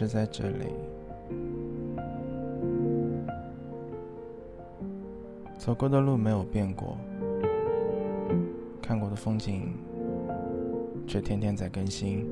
是在这里。走过的路没有变过，看过的风景却天天在更新。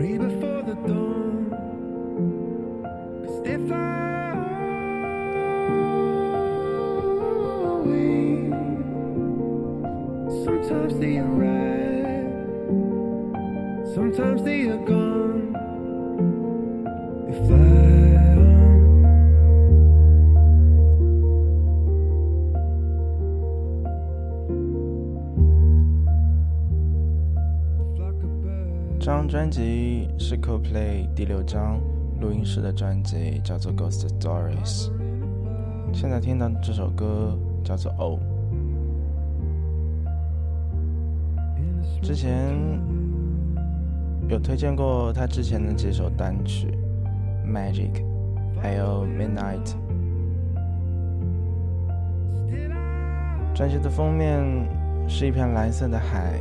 free before the dawn. Sometimes they arrive, sometimes they are gone. 专辑是 Coldplay 第六张录音室的专辑，叫做《Ghost Stories》。现在听到这首歌叫做《Oh》。之前有推荐过他之前的几首单曲，《Magic》，还有《Midnight》。专辑的封面是一片蓝色的海，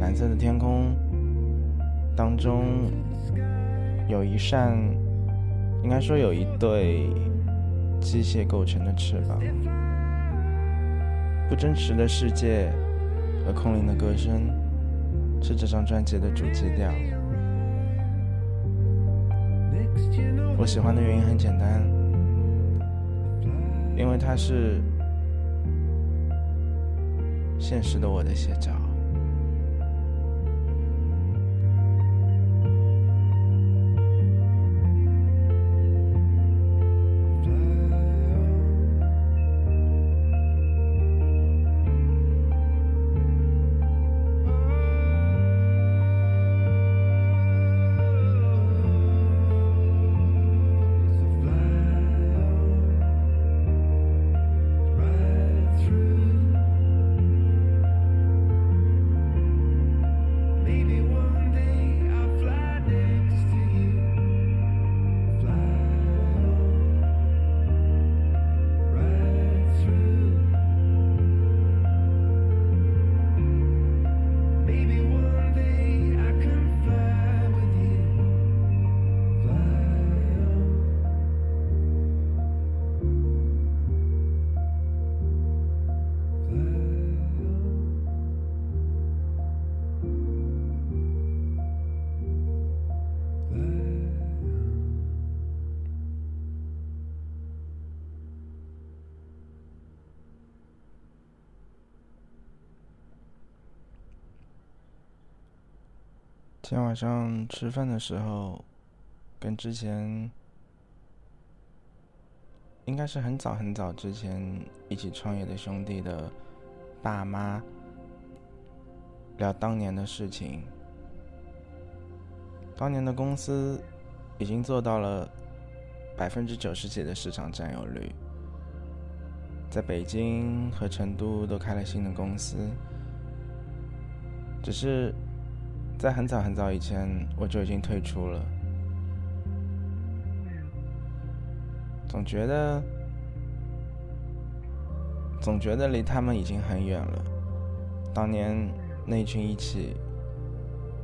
蓝色的天空。当中有一扇，应该说有一对机械构成的翅膀。不真实的世界和空灵的歌声是这张专辑的主基调。我喜欢的原因很简单，因为它是现实的我的写照。今天晚上吃饭的时候，跟之前应该是很早很早之前一起创业的兄弟的爸妈聊当年的事情。当年的公司已经做到了百分之九十几的市场占有率，在北京和成都都开了新的公司，只是。在很早很早以前，我就已经退出了。总觉得，总觉得离他们已经很远了。当年那群一起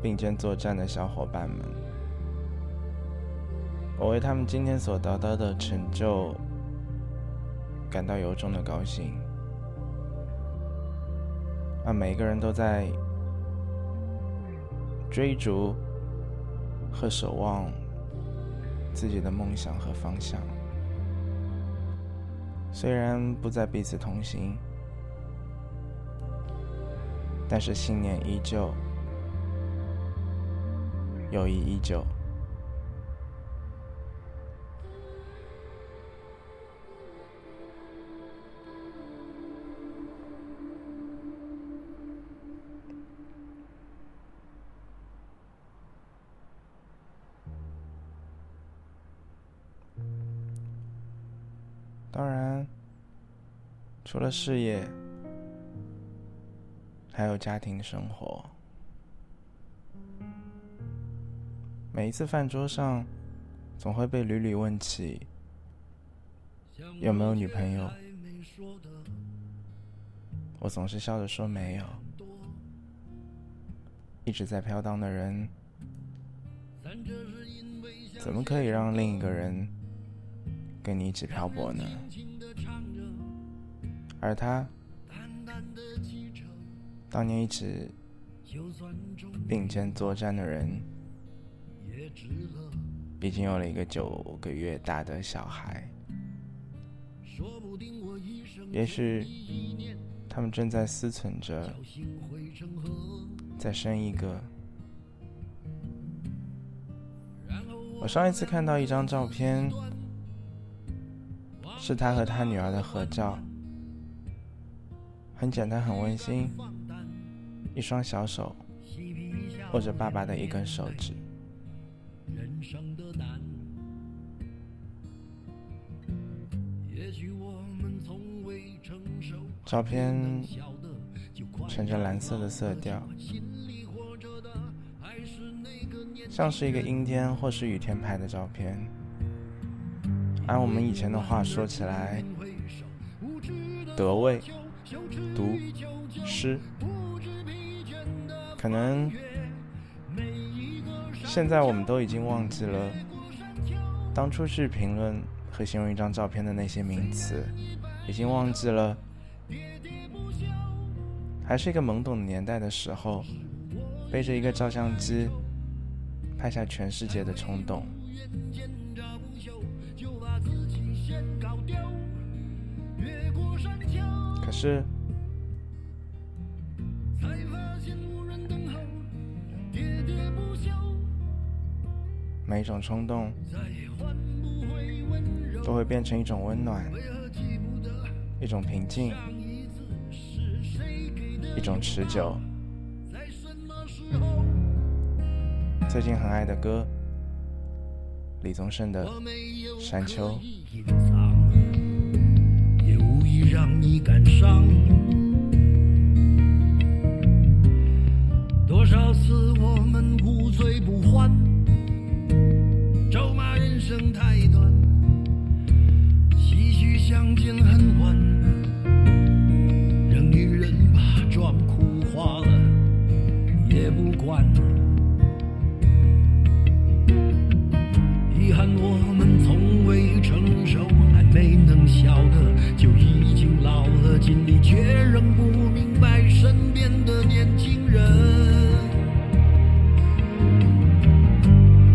并肩作战的小伙伴们，我为他们今天所得到的成就感到由衷的高兴。啊，每个人都在。追逐和守望自己的梦想和方向，虽然不再彼此同行，但是信念依旧，友谊依旧。了事业，还有家庭生活。每一次饭桌上，总会被屡屡问起有没有女朋友，我总是笑着说没有。一直在飘荡的人，怎么可以让另一个人跟你一起漂泊呢？而他，当年一起并肩作战的人，毕竟有了一个九个月大的小孩。也许他们正在思忖着再生一个。我上一次看到一张照片，是他和他女儿的合照。很简单，很温馨。一双小手握着爸爸的一根手指。照片呈着蓝色的色调，像是一个阴天或是雨天拍的照片。按我们以前的话说起来，得位。读诗，可能现在我们都已经忘记了当初去评论和形容一张照片的那些名词，已经忘记了还是一个懵懂的年代的时候，背着一个照相机拍下全世界的冲动。是，每一种冲动都会变成一种温暖，一种平静，一种持久。最近很爱的歌，李宗盛的《山丘》。让你感伤，多少次我们无醉不欢，咒骂人生太短，唏嘘相见恨晚，任女人把妆心里，却仍不明白身边的年轻人，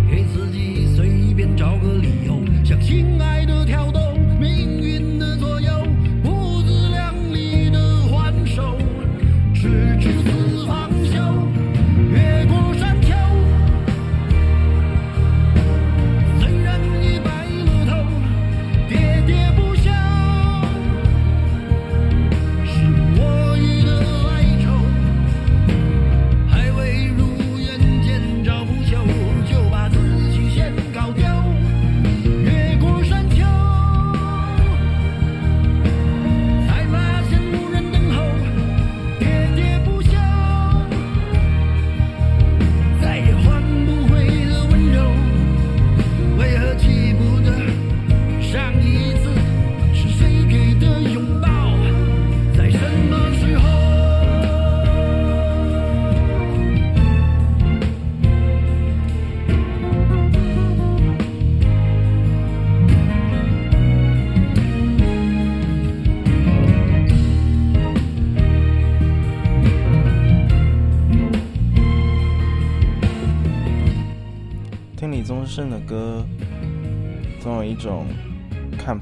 给自己随便找个理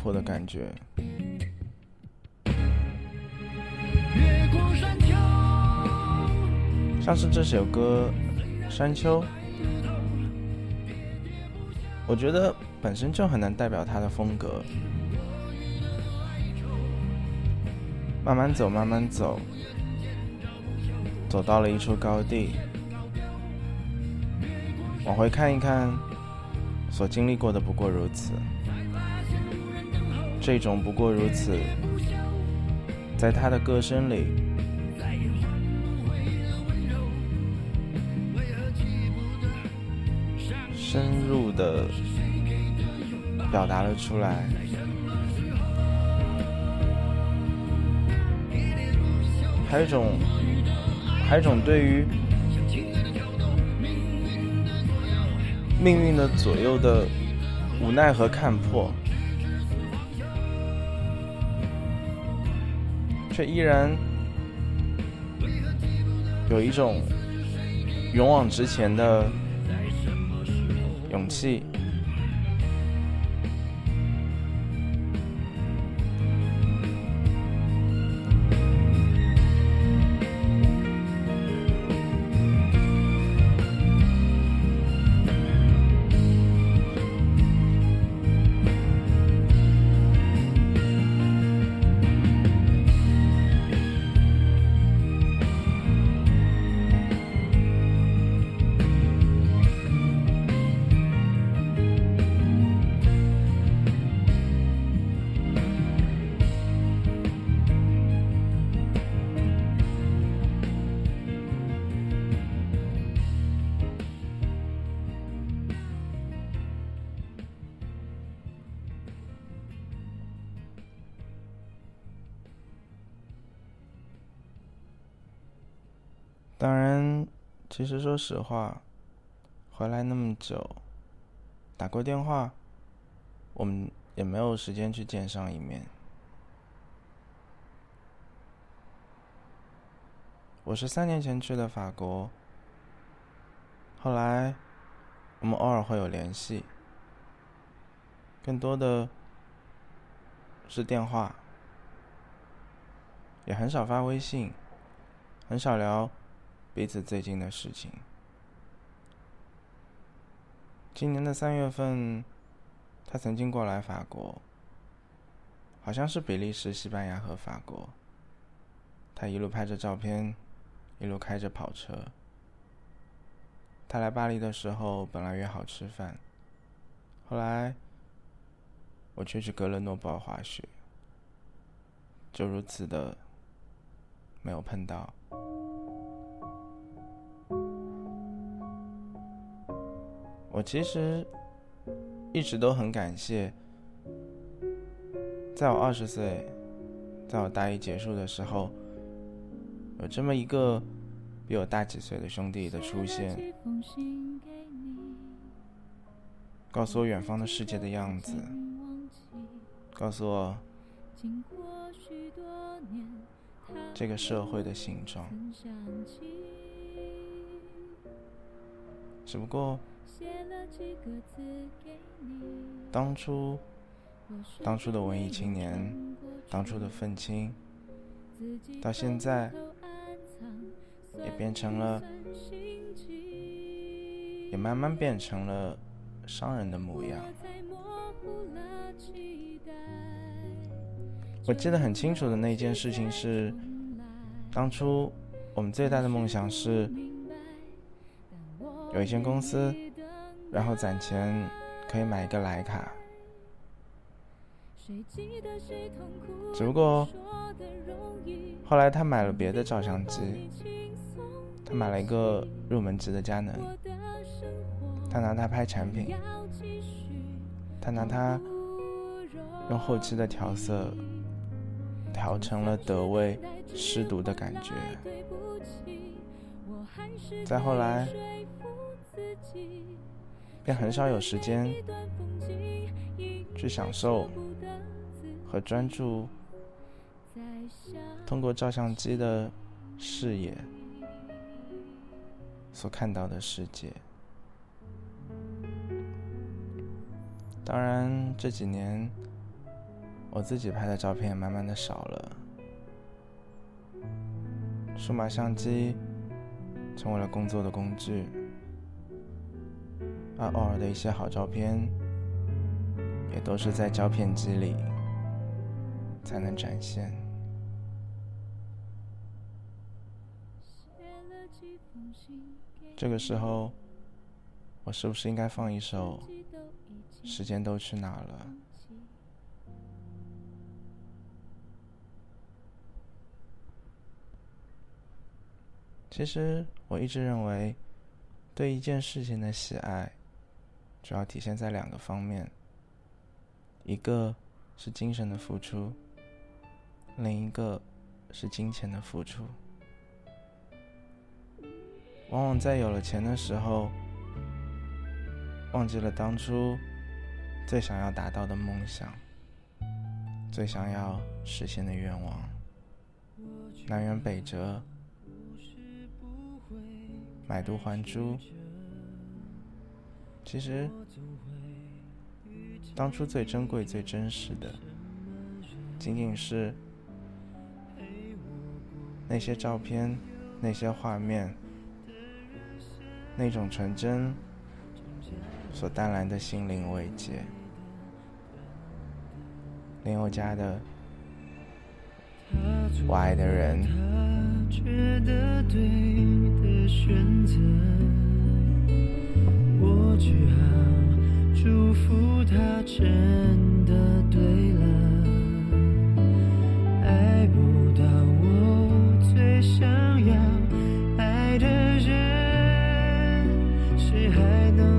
看破的感觉。像是这首歌《山丘》，我觉得本身就很难代表他的风格。慢慢走，慢慢走，走到了一处高地，往回看一看。所经历过的不过如此，这种不过如此，在他的歌声里，深入的表达了出来，还有一种，还有一种对于命运的左右的无奈和看破。却依然有一种勇往直前的勇气。其实说实话，回来那么久，打过电话，我们也没有时间去见上一面。我是三年前去的法国，后来我们偶尔会有联系，更多的是电话，也很少发微信，很少聊。彼此最近的事情。今年的三月份，他曾经过来法国，好像是比利时、西班牙和法国。他一路拍着照片，一路开着跑车。他来巴黎的时候，本来约好吃饭，后来我却去格勒诺布尔滑雪，就如此的没有碰到。我其实一直都很感谢，在我二十岁，在我大一结束的时候，有这么一个比我大几岁的兄弟的出现，告诉我远方的世界的样子，告诉我这个社会的形状，只不过。当初，当初的文艺青年，当初的愤青，到现在也变成了，也慢慢变成了商人的模样。我记得很清楚的那件事情是，当初我们最大的梦想是有一间公司。然后攒钱，可以买一个徕卡。只不过后来他买了别的照相机，他买了一个入门级的佳能，他拿它拍产品，他拿它用后期的调色调成了德味湿毒的感觉。再后来。便很少有时间去享受和专注，通过照相机的视野所看到的世界。当然，这几年我自己拍的照片也慢慢的少了，数码相机成为了工作的工具。而偶尔的一些好照片，也都是在胶片机里才能展现。这个时候，我是不是应该放一首《时间都去哪了》？其实我一直认为，对一件事情的喜爱。主要体现在两个方面，一个是精神的付出，另一个是金钱的付出。往往在有了钱的时候，忘记了当初最想要达到的梦想，最想要实现的愿望。南辕北辙，买椟还珠。其实，当初最珍贵、最真实的，仅仅是那些照片、那些画面。那种纯真所带来的心灵慰藉，林宥嘉的《我爱的人》。我只好祝福他真的对了，爱不到我最想要爱的人。谁还能？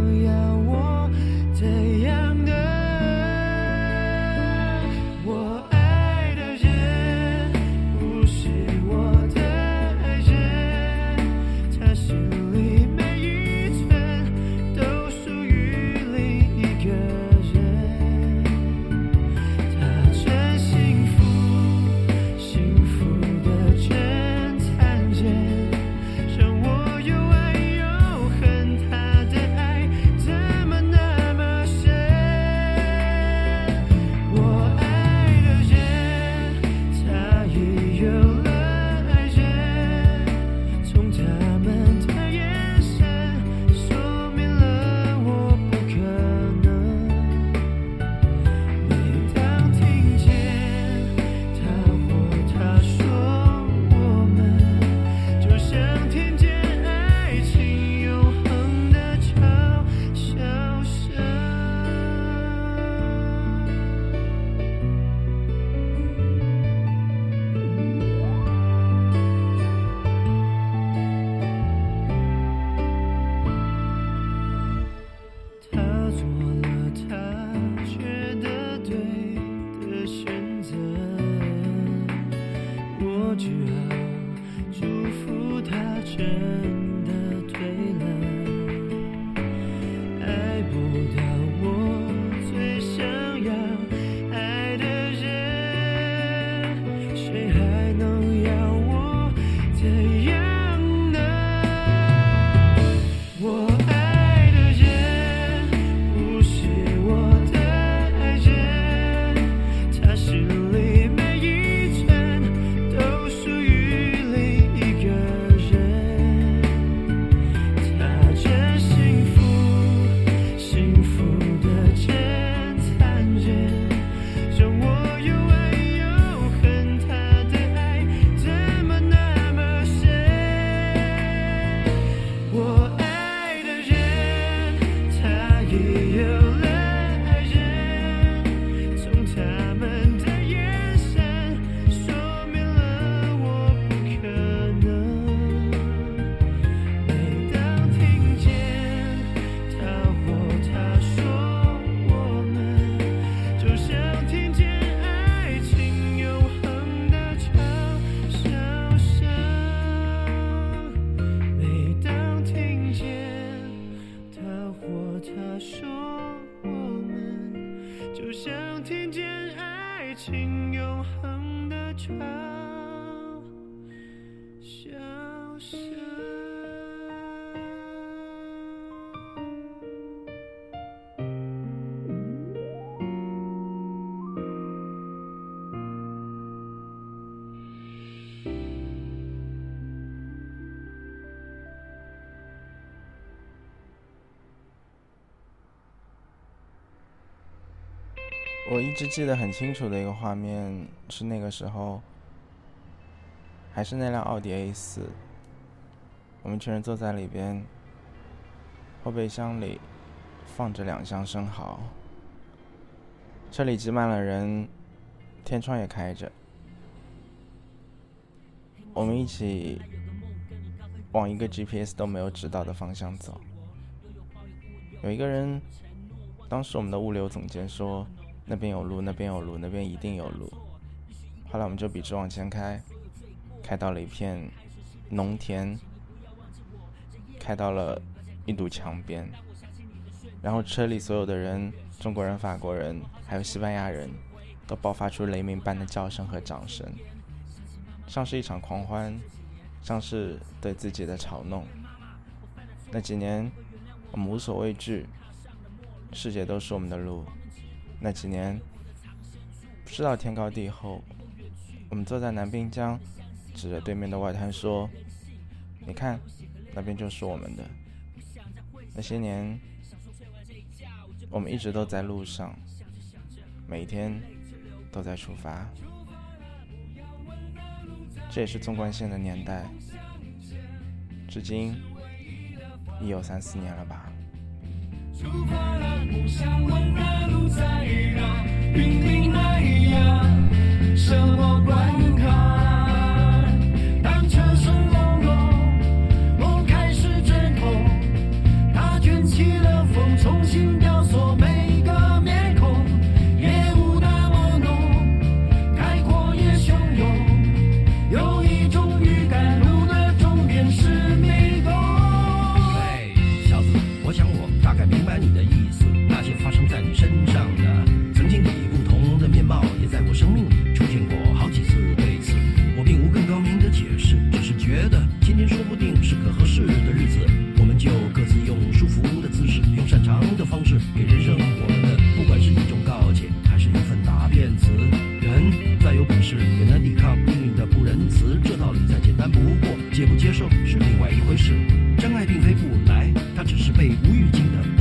一直记得很清楚的一个画面是那个时候，还是那辆奥迪 A 四，我们全人坐在里边，后备箱里放着两箱生蚝，车里挤满了人，天窗也开着，我们一起往一个 GPS 都没有指导的方向走。有一个人，当时我们的物流总监说那边有路，那边有路，那边一定有路。后来我们就笔直往前开，开到了一片农田，开到了一堵墙边，然后车里所有的人，中国人、法国人，还有西班牙人，都爆发出雷鸣般的叫声和掌声，像是一场狂欢。像是对自己的嘲弄。那几年，我们无所畏惧，世界都是我们的路。那几年，不知道天高地厚，我们坐在南滨江，指着对面的外滩说：“你看，那边就是我们的。”那些年，我们一直都在路上，每一天都在出发。这也是纵贯线的年代，至今已有三四年了吧。出发啦不想问那路在哪儿约来呀什么关卡？当车声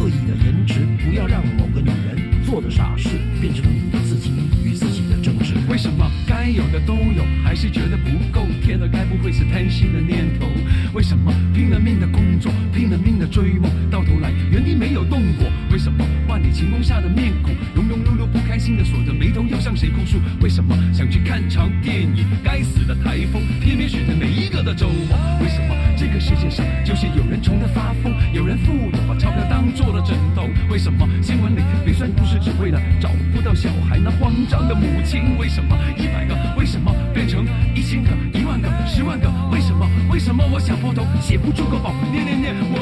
你的颜值不要让某个女人做的傻事变成什么？新闻里没算故事只为了找不到小孩那慌张的母亲为什么？一百个。为什么？变成一千个？一万个？十万个？为什么？为什么？我想破头写不出个宝。念念念。我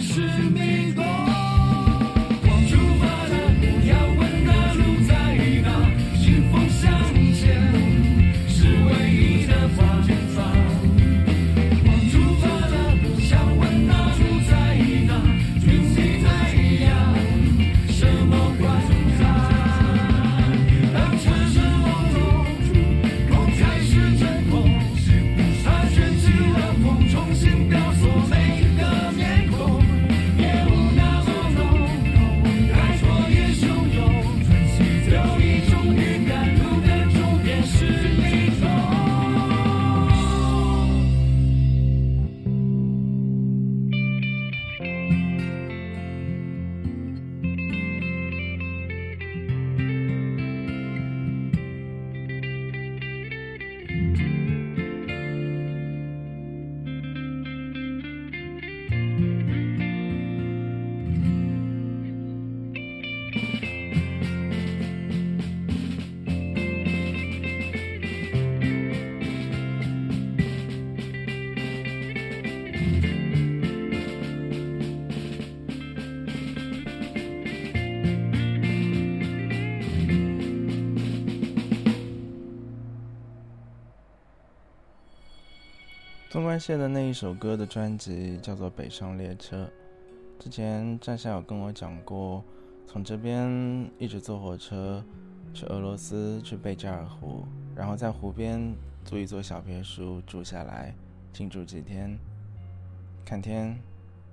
是关谢的那一首歌的专辑叫做《北上列车》。之前站下有跟我讲过，从这边一直坐火车去俄罗斯，去贝加尔湖，然后在湖边租一座小别墅住下来，静住几天，看天，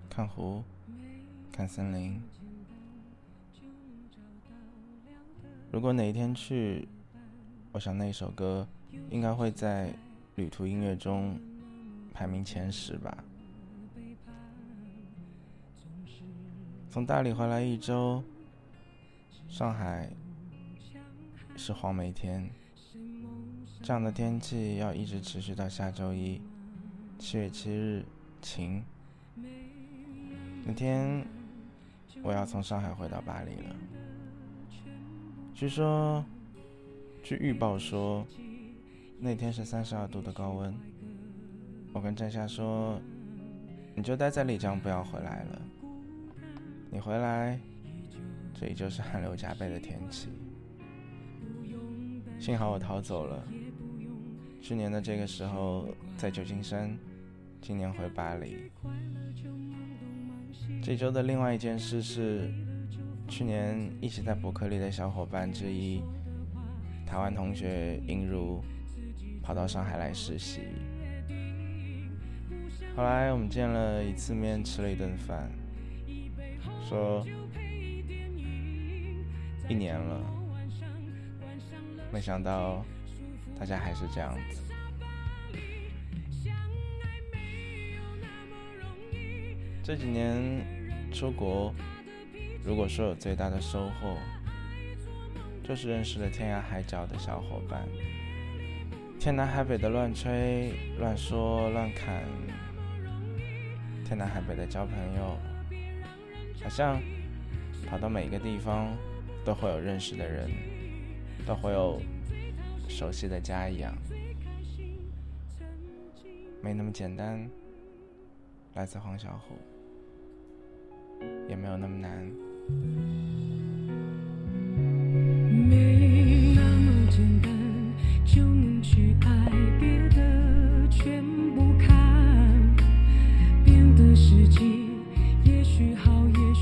看湖，看森林。如果哪一天去，我想那一首歌应该会在旅途音乐中。排名前十吧。从大理回来一周，上海是黄梅天，这样的天气要一直持续到下周一，七月七日晴。那天我要从上海回到巴黎了。据说，据预报说，那天是三十二度的高温。我跟郑夏说：“你就待在丽江，不要回来了。你回来，这里就是汗流浃背的天气。幸好我逃走了。去年的这个时候在旧金山，今年回巴黎。这周的另外一件事是，去年一起在伯克利的小伙伴之一，台湾同学尹如，跑到上海来实习。”后来我们见了一次面，吃了一顿饭，说一年了，没想到大家还是这样子。这几年出国，如果说有最大的收获，就是认识了天涯海角的小伙伴，天南海北的乱吹、乱说、乱侃。天南海北的交朋友，好像跑到每一个地方都会有认识的人，都会有熟悉的家一样，没那么简单。来自黄小虎，也没有那么难。没那么简单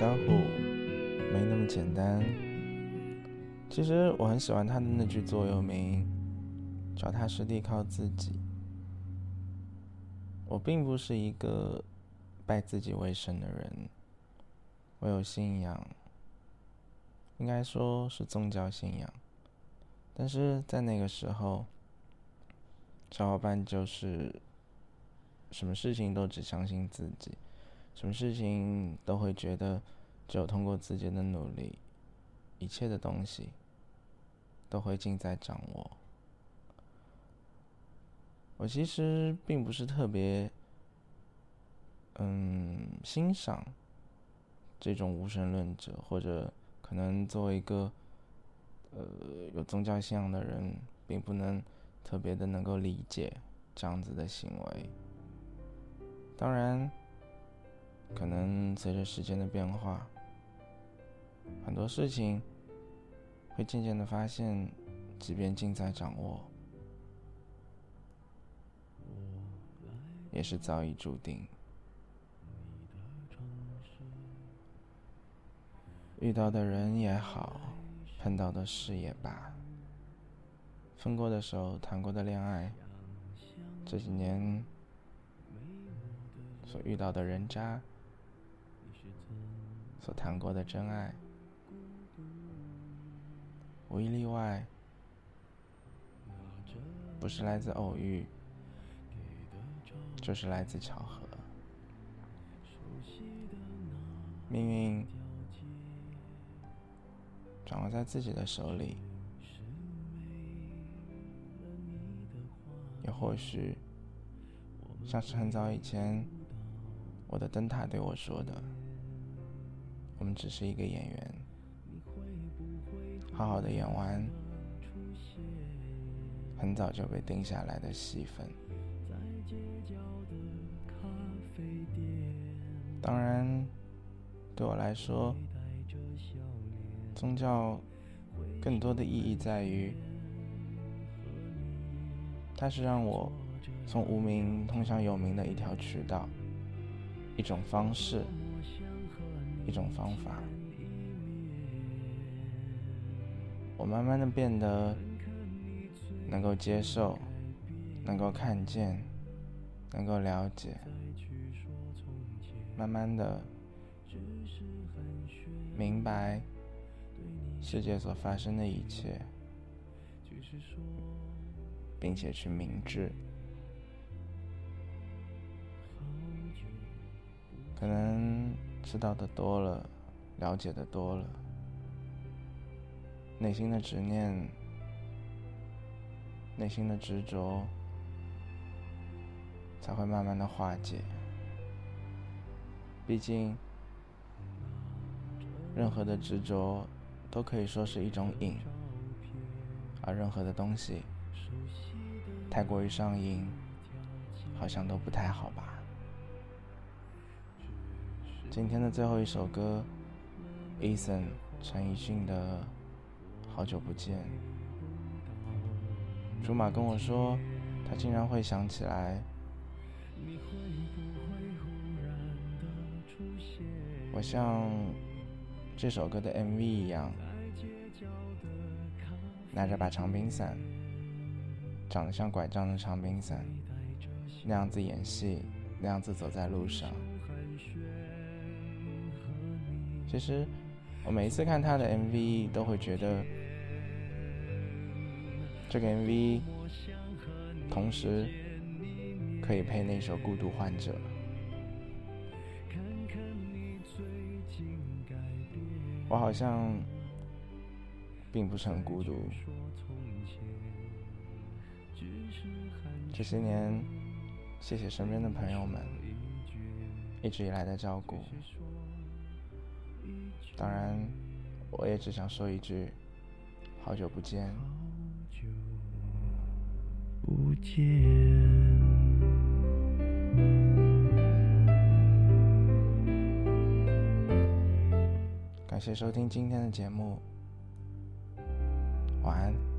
小虎没那么简单。其实我很喜欢他的那句座右铭：脚踏实地靠自己。我并不是一个拜自己为神的人，我有信仰，应该说是宗教信仰。但是在那个时候，小伙伴就是什么事情都只相信自己，什么事情都会觉得只有通过自己的努力，一切的东西都会尽在掌握。我其实并不是特别，嗯，欣赏这种无神论者，或者可能作为一个，呃，有宗教信仰的人，并不能特别的能够理解这样子的行为。当然，可能随着时间的变化，很多事情会渐渐的发现，即便尽在掌握。也是早已注定。遇到的人也好，碰到的事也罢，分过的手，谈过的恋爱，这几年所遇到的人渣，所谈过的真爱，无一例外，不是来自偶遇。就是来自巧合，命运掌握在自己的手里，也或许像是很早以前我的灯塔对我说的：“我们只是一个演员，好好的演完很早就被定下来的戏份。”当然，对我来说，宗教更多的意义在于，它是让我从无名通向有名的一条渠道，一种方式，一种方法。我慢慢的变得能够接受，能够看见，能够了解。慢慢的明白世界所发生的一切，并且去明智。可能知道的多了，了解的多了，内心的执念、内心的执着，才会慢慢的化解。毕竟，任何的执着都可以说是一种瘾，而任何的东西太过于上瘾，好像都不太好吧。今天的最后一首歌，Eason 陈奕迅的《好久不见》，竹马跟我说，他竟然会想起来。我像这首歌的 MV 一样，拿着把长柄伞，长得像拐杖的长柄伞，那样子演戏，那样子走在路上。其实我每一次看他的 MV，都会觉得这个 MV 同时可以配那首《孤独患者》。我好像并不是很孤独。这些年，谢谢身边的朋友们一直以来的照顾。当然，我也只想说一句：好久不见。不见。感谢收听今天的节目，晚安。